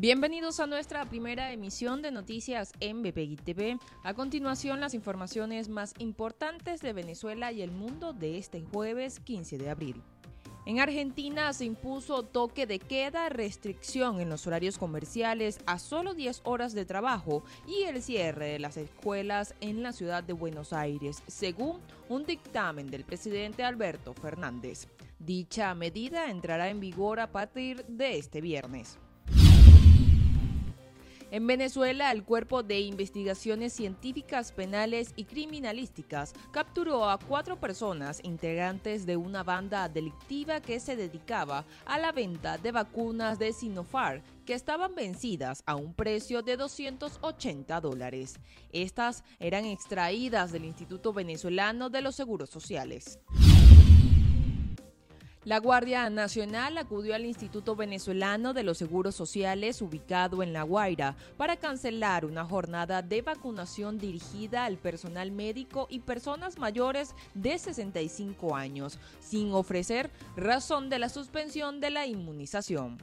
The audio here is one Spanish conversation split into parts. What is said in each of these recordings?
Bienvenidos a nuestra primera emisión de noticias en BPI TV. A continuación, las informaciones más importantes de Venezuela y el mundo de este jueves 15 de abril. En Argentina se impuso toque de queda, restricción en los horarios comerciales a solo 10 horas de trabajo y el cierre de las escuelas en la ciudad de Buenos Aires, según un dictamen del presidente Alberto Fernández. Dicha medida entrará en vigor a partir de este viernes. En Venezuela, el Cuerpo de Investigaciones Científicas Penales y Criminalísticas capturó a cuatro personas integrantes de una banda delictiva que se dedicaba a la venta de vacunas de Sinopharm que estaban vencidas a un precio de 280 dólares. Estas eran extraídas del Instituto Venezolano de los Seguros Sociales. La Guardia Nacional acudió al Instituto Venezolano de los Seguros Sociales ubicado en La Guaira para cancelar una jornada de vacunación dirigida al personal médico y personas mayores de 65 años, sin ofrecer razón de la suspensión de la inmunización.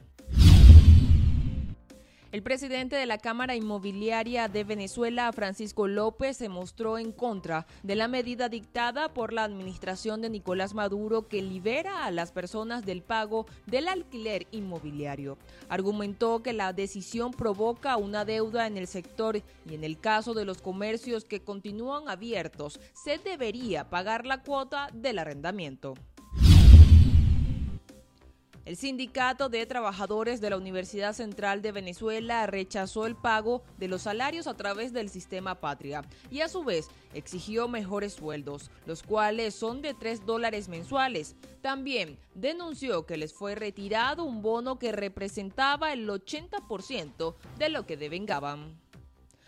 El presidente de la Cámara Inmobiliaria de Venezuela, Francisco López, se mostró en contra de la medida dictada por la administración de Nicolás Maduro que libera a las personas del pago del alquiler inmobiliario. Argumentó que la decisión provoca una deuda en el sector y en el caso de los comercios que continúan abiertos, se debería pagar la cuota del arrendamiento. El Sindicato de Trabajadores de la Universidad Central de Venezuela rechazó el pago de los salarios a través del sistema Patria y a su vez exigió mejores sueldos, los cuales son de 3 dólares mensuales. También denunció que les fue retirado un bono que representaba el 80% de lo que devengaban.